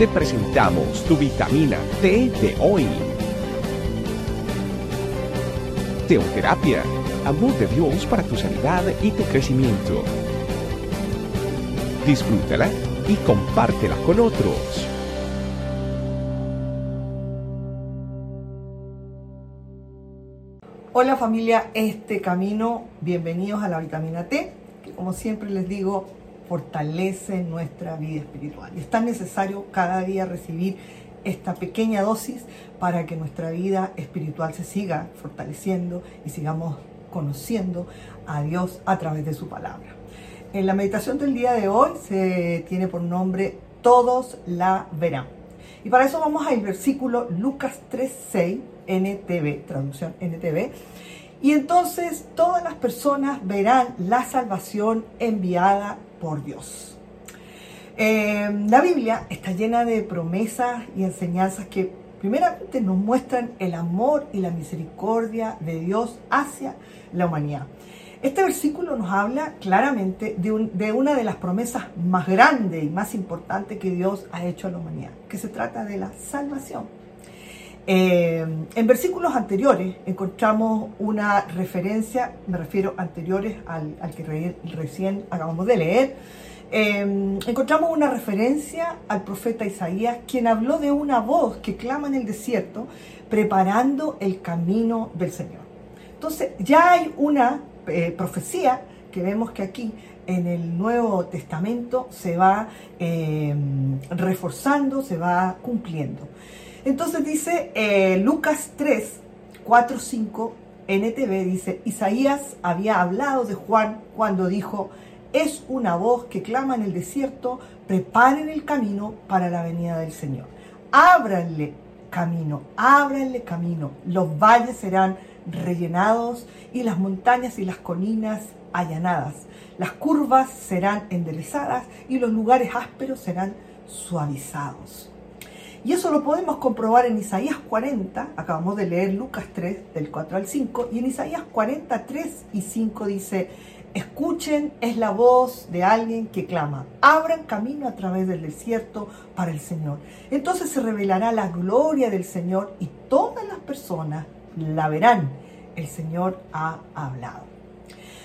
te presentamos tu vitamina T de hoy. Teoterapia, amor de Dios para tu sanidad y tu crecimiento. Disfrútala y compártela con otros. Hola familia, este camino, bienvenidos a la vitamina T, que como siempre les digo, fortalece nuestra vida espiritual. Y es tan necesario cada día recibir esta pequeña dosis para que nuestra vida espiritual se siga fortaleciendo y sigamos conociendo a Dios a través de su palabra. En la meditación del día de hoy se tiene por nombre Todos la verán. Y para eso vamos al versículo Lucas 3.6, NTV, traducción NTV. Y entonces todas las personas verán la salvación enviada por Dios. Eh, la Biblia está llena de promesas y enseñanzas que primeramente nos muestran el amor y la misericordia de Dios hacia la humanidad. Este versículo nos habla claramente de, una de las promesas más grandes y más importantes que Dios ha hecho a la humanidad, que se trata de la salvación. Eh, en versículos anteriores encontramos una referencia, me refiero anteriores al, que recién acabamos de leer, eh, encontramos una referencia al profeta Isaías, quien habló de una voz que clama en el desierto, preparando el camino del Señor. Entonces ya hay una eh, profecía que vemos que aquí en el Nuevo Testamento se va reforzando, se va cumpliendo. Entonces dice eh, Lucas 3, 4, 5, NTV dice, Isaías había hablado de Juan cuando dijo, es una voz que clama en el desierto, preparen el camino para la venida del Señor. Ábranle camino, ábranle camino, los valles serán rellenados y las montañas y las colinas allanadas. Las curvas serán enderezadas y los lugares ásperos serán suavizados. Y eso lo podemos comprobar en Isaías 40, acabamos de leer Lucas 3 del 4 al 5, y en Isaías 43 y 5 dice, escuchen, es la voz de alguien que clama, abran camino a través del desierto para el Señor. Entonces se revelará la gloria del Señor y todas las personas la verán. El Señor ha hablado.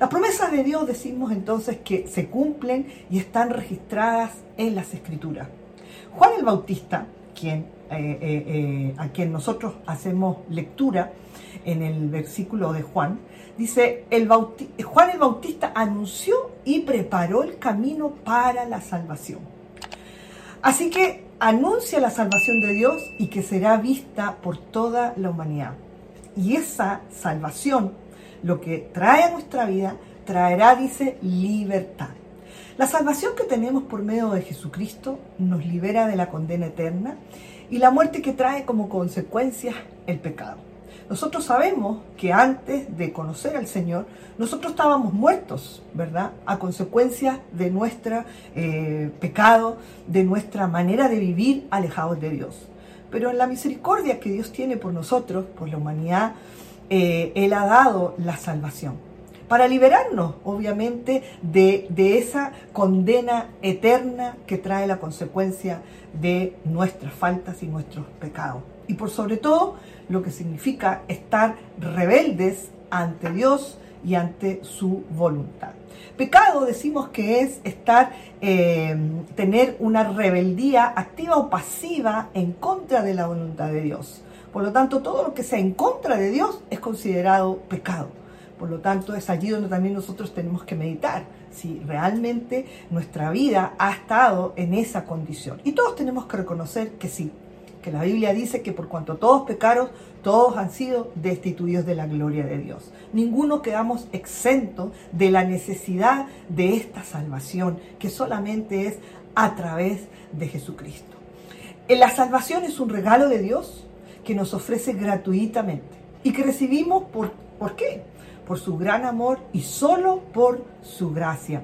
Las promesas de Dios decimos entonces que se cumplen y están registradas en las Escrituras. Juan el Bautista eh, eh, eh, a quien nosotros hacemos lectura en el versículo de Juan, dice, Juan el Bautista anunció y preparó el camino para la salvación. Así que anuncia la salvación de Dios y que será vista por toda la humanidad. Y esa salvación, lo que trae a nuestra vida, traerá, dice, libertad. La salvación que tenemos por medio de Jesucristo nos libera de la condena eterna y la muerte que trae como consecuencia el pecado. Nosotros sabemos que antes de conocer al Señor, nosotros estábamos muertos, ¿verdad? A consecuencia de nuestro eh, pecado, de nuestra manera de vivir alejados de Dios. Pero en la misericordia que Dios tiene por nosotros, por la humanidad, eh, Él ha dado la salvación para liberarnos, obviamente, de, esa condena eterna que trae la consecuencia de nuestras faltas y nuestros pecados. Y por sobre todo, lo que significa estar rebeldes ante Dios y ante su voluntad. Pecado decimos que es estar, eh, tener una rebeldía activa o pasiva en contra de la voluntad de Dios. Por lo tanto, todo lo que sea en contra de Dios es considerado pecado. Por lo tanto, es allí donde también nosotros tenemos que meditar si realmente nuestra vida ha estado en esa condición. Y todos tenemos que reconocer que sí, que la Biblia dice que por cuanto todos pecaron, todos han sido destituidos de la gloria de Dios. Ninguno quedamos exentos de la necesidad de esta salvación, que solamente es a través de Jesucristo. La salvación es un regalo de Dios que nos ofrece gratuitamente y que recibimos por, ¿por qué? Por su gran amor y solo por su gracia.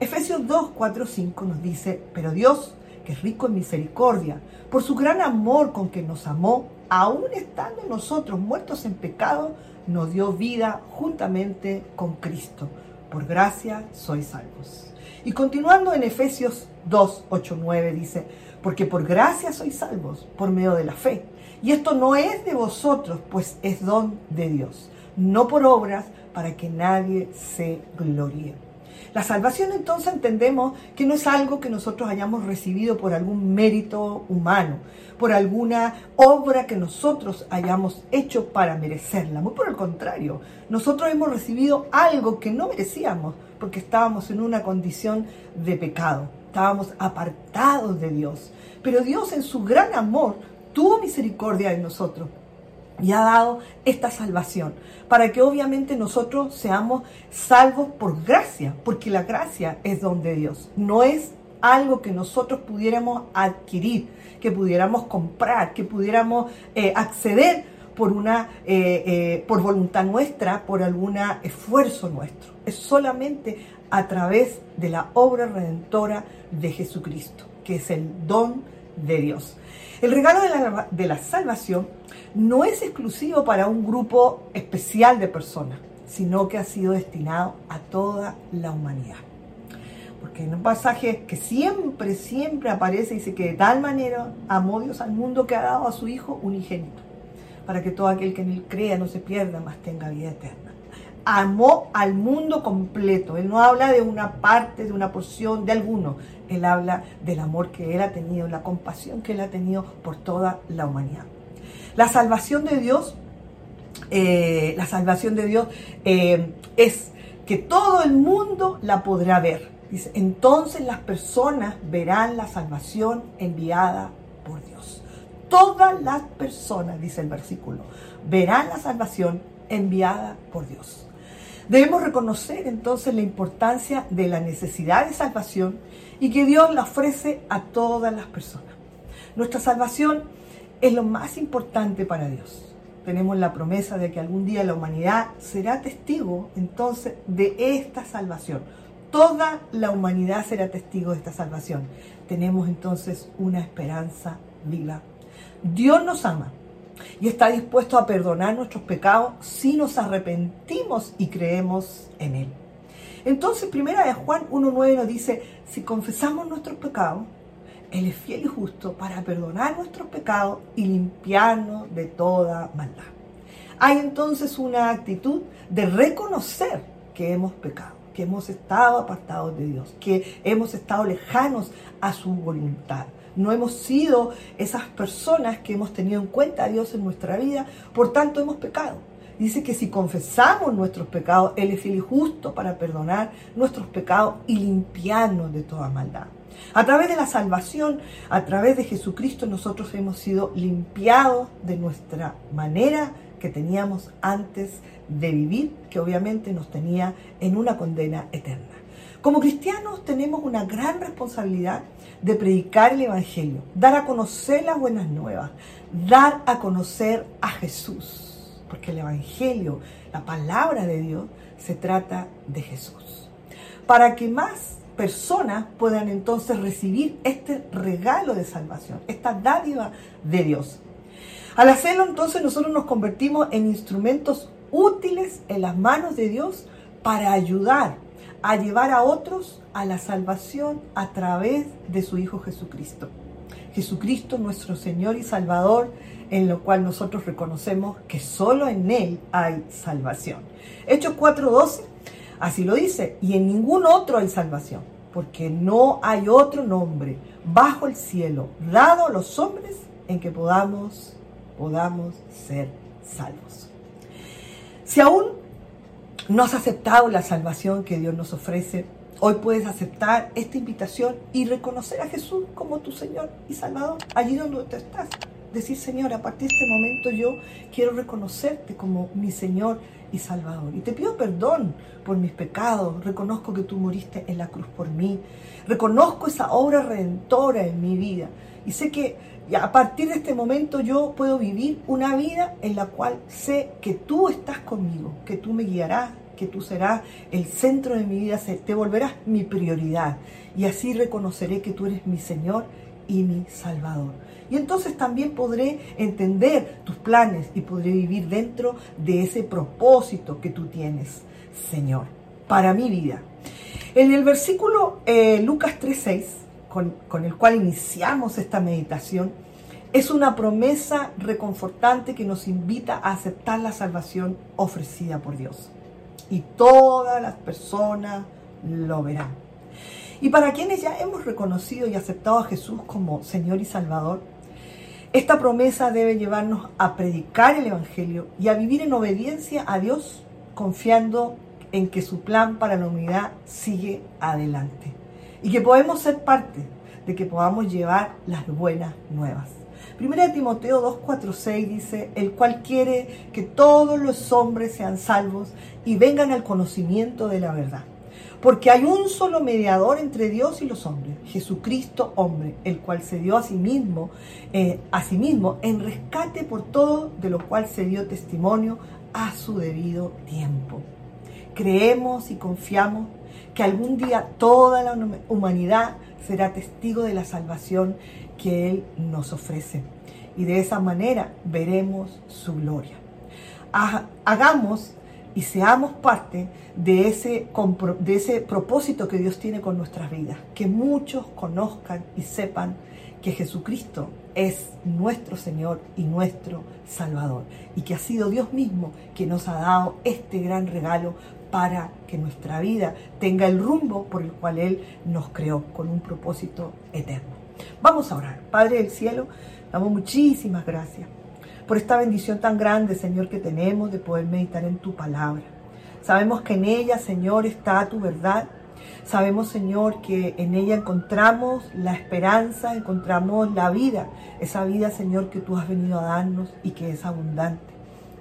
Efesios 2, 4, 5 nos dice, pero Dios, que es rico en misericordia, por su gran amor con que nos amó, aún estando nosotros muertos en pecado, nos dio vida juntamente con Cristo. por gracia sois salvos. Y continuando en Efesios 2, 8, 9 dice, porque por gracia sois salvos por medio de la fe. Y esto no es de vosotros, pues es don de Dios, no por obras para que nadie se gloríe. La salvación entonces entendemos que no es algo que nosotros hayamos recibido por algún mérito humano, por alguna obra que nosotros hayamos hecho para merecerla. Muy por el contrario, nosotros hemos recibido algo que no merecíamos porque estábamos en una condición de pecado, estábamos apartados de Dios. Pero Dios en su gran amor tuvo misericordia de nosotros y ha dado esta salvación para que obviamente nosotros seamos salvos por gracia, porque la gracia es don de Dios, no es algo que nosotros pudiéramos adquirir, que pudiéramos comprar, que pudiéramos eh, acceder por una eh, eh, por voluntad nuestra, por algún esfuerzo nuestro. Es solamente a través de la obra redentora de Jesucristo, que es el don de Dios. El regalo de la, salvación no es exclusivo para un grupo especial de personas, sino que ha sido destinado a toda la humanidad. Porque en un pasaje que siempre, siempre aparece, dice que de tal manera amó Dios al mundo que ha dado a su Hijo unigénito, para que todo aquel que en él crea no se pierda, mas tenga vida eterna amó al mundo completo. Él no habla de una parte, de una porción, de alguno. Él habla del amor que Él ha tenido, la compasión que Él ha tenido por toda la humanidad. La salvación de Dios, eh, la salvación de Dios eh, es que todo el mundo la podrá ver. Dice, entonces las personas verán la salvación enviada por Dios. Todas las personas, dice el versículo, verán la salvación enviada por Dios. Debemos reconocer entonces la importancia de la necesidad de salvación y que Dios la ofrece a todas las personas. Nuestra salvación es lo más importante para Dios. Tenemos la promesa de que algún día la humanidad será testigo entonces de esta salvación. Toda la humanidad será testigo de esta salvación. Tenemos entonces una esperanza viva. Dios nos ama y está dispuesto a perdonar nuestros pecados si nos arrepentimos y creemos en Él. Entonces, primera de Juan 1.9 nos dice, si confesamos nuestros pecados, Él es fiel y justo para perdonar nuestros pecados y limpiarnos de toda maldad. Hay entonces una actitud de reconocer que hemos pecado, que hemos estado apartados de Dios, que hemos estado lejanos a su voluntad no hemos sido esas personas que hemos tenido en cuenta a Dios en nuestra vida, por tanto hemos pecado. Dice que si confesamos nuestros pecados, Él es y justo para perdonar nuestros pecados y limpiarnos de toda maldad. A través de la salvación, a través de Jesucristo, nosotros hemos sido limpiados de nuestra manera que teníamos antes de vivir, que obviamente nos tenía en una condena eterna. Como cristianos tenemos una gran responsabilidad de predicar el Evangelio, dar a conocer las buenas nuevas, dar a conocer a Jesús, porque el Evangelio, la palabra de Dios, se trata de Jesús. Para que más personas puedan entonces recibir este regalo de salvación, esta dádiva de Dios. Al hacerlo entonces nosotros nos convertimos en instrumentos útiles en las manos de Dios para ayudar a llevar a otros a la salvación a través de su Hijo Jesucristo. Jesucristo nuestro Señor y Salvador, en lo cual nosotros reconocemos que solo en Él hay salvación. Hechos 4:12, así lo dice, y en ningún otro hay salvación, porque no hay otro nombre bajo el cielo dado a los hombres en que podamos, podamos ser salvos. Si aún no has aceptado la salvación que Dios nos ofrece, hoy puedes aceptar esta invitación y reconocer a Jesús como tu Señor y Salvador, allí donde tú estás. Decir, Señor, a partir de este momento yo quiero reconocerte como mi Señor y Salvador. Y te pido perdón por mis pecados. Reconozco que tú moriste en la cruz por mí. Reconozco esa obra redentora en mi vida. Y sé que a partir de este momento yo puedo vivir una vida en la cual sé que tú estás conmigo, que tú me guiarás, que tú serás el centro de mi vida, te volverás mi prioridad. Y así reconoceré que tú eres mi Señor y mi Salvador. Y entonces también podré entender tus planes y podré vivir dentro de ese propósito que tú tienes, Señor. para mi vida. En el versículo eh, Lucas 3.6, con, con el cual iniciamos esta meditación, es una promesa reconfortante que nos invita a aceptar la salvación ofrecida por Dios. Y todas las personas lo verán. Y para quienes ya hemos reconocido y aceptado a Jesús como Señor y Salvador, esta promesa debe llevarnos a predicar el Evangelio y a vivir en obediencia a Dios, confiando en que su plan para la humanidad sigue adelante. Y que podemos ser parte de que podamos llevar las buenas nuevas. Primera de Timoteo 2, 4, 6 dice, el cual quiere que todos los hombres sean salvos y vengan al conocimiento de la verdad. Porque hay un solo mediador entre Dios y los hombres, Jesucristo hombre, el cual se dio a sí mismo, eh, a sí mismo en rescate por todo de lo cual se dio testimonio a su debido tiempo. Creemos y confiamos que algún día toda la humanidad será testigo de la salvación que Él nos ofrece. Y de esa manera veremos su gloria. Hagamos y seamos parte de ese, de ese propósito que Dios tiene con nuestras vidas. Que muchos conozcan y sepan que Jesucristo es nuestro Señor y nuestro Salvador. Y que ha sido Dios mismo que nos ha dado este gran regalo para que nuestra vida tenga el rumbo por el cual Él nos creó, con un propósito eterno. Vamos a orar. Padre del cielo, damos muchísimas gracias por esta bendición tan grande, Señor, que tenemos de poder meditar en tu palabra. Sabemos que en ella, Señor, está tu verdad. Sabemos, Señor, que en ella encontramos la esperanza, encontramos la vida, esa vida, Señor, que tú has venido a darnos y que es abundante.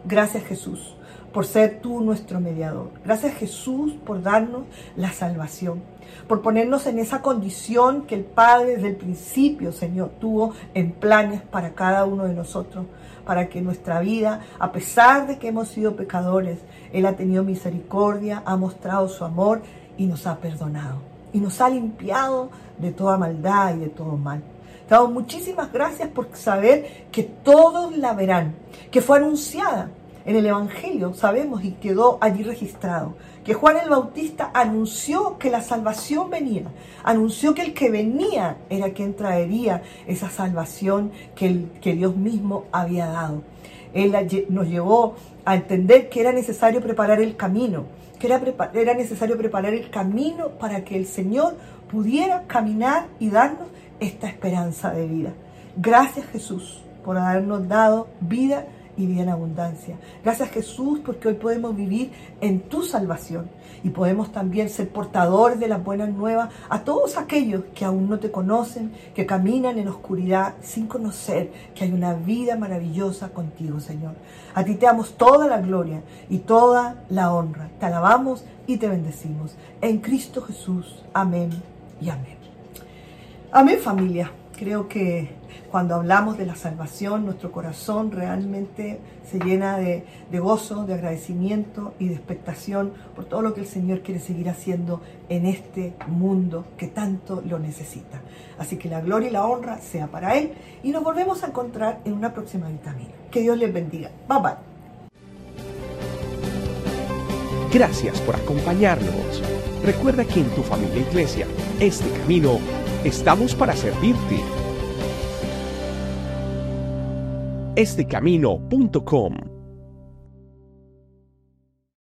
Gracias, Jesús, por ser tú nuestro mediador. Gracias, Jesús, por darnos la salvación por ponernos en esa condición que el Padre desde el principio, Señor, tuvo en planes para cada uno de nosotros, para que nuestra vida, a pesar de que hemos sido pecadores, Él ha tenido misericordia, ha mostrado su amor y nos ha perdonado. Y nos ha limpiado de toda maldad y de todo mal. Te muchísimas gracias por saber que todos la verán, que fue anunciada en el Evangelio, sabemos y quedó allí registrado que Juan el Bautista anunció que la salvación venía, anunció que el que venía era quien traería esa salvación que, que Dios mismo había dado. Él nos llevó a entender que era necesario preparar el camino, que era, era necesario preparar el camino para que el Señor pudiera caminar y darnos esta esperanza de vida. Gracias Jesús por habernos dado vida y vida en abundancia. Gracias Jesús porque hoy podemos vivir en tu salvación y podemos también ser portadores de las buenas nuevas a todos aquellos que aún no te conocen, que caminan en oscuridad sin conocer que hay una vida maravillosa contigo, Señor. A ti te damos toda la gloria y toda la honra. Te alabamos y te bendecimos. En Cristo Jesús. Amén y amén. Amén familia. Creo que cuando hablamos de la salvación, nuestro corazón realmente se llena de, gozo, de agradecimiento y de expectación por todo lo que el Señor quiere seguir haciendo en este mundo que tanto lo necesita. Así que la gloria y la honra sea para Él y nos volvemos a encontrar en una próxima vitamina. Que Dios les bendiga. Bye bye. Gracias por acompañarnos. Recuerda que en tu familia e iglesia, este camino, estamos para servirte. Estecamino.com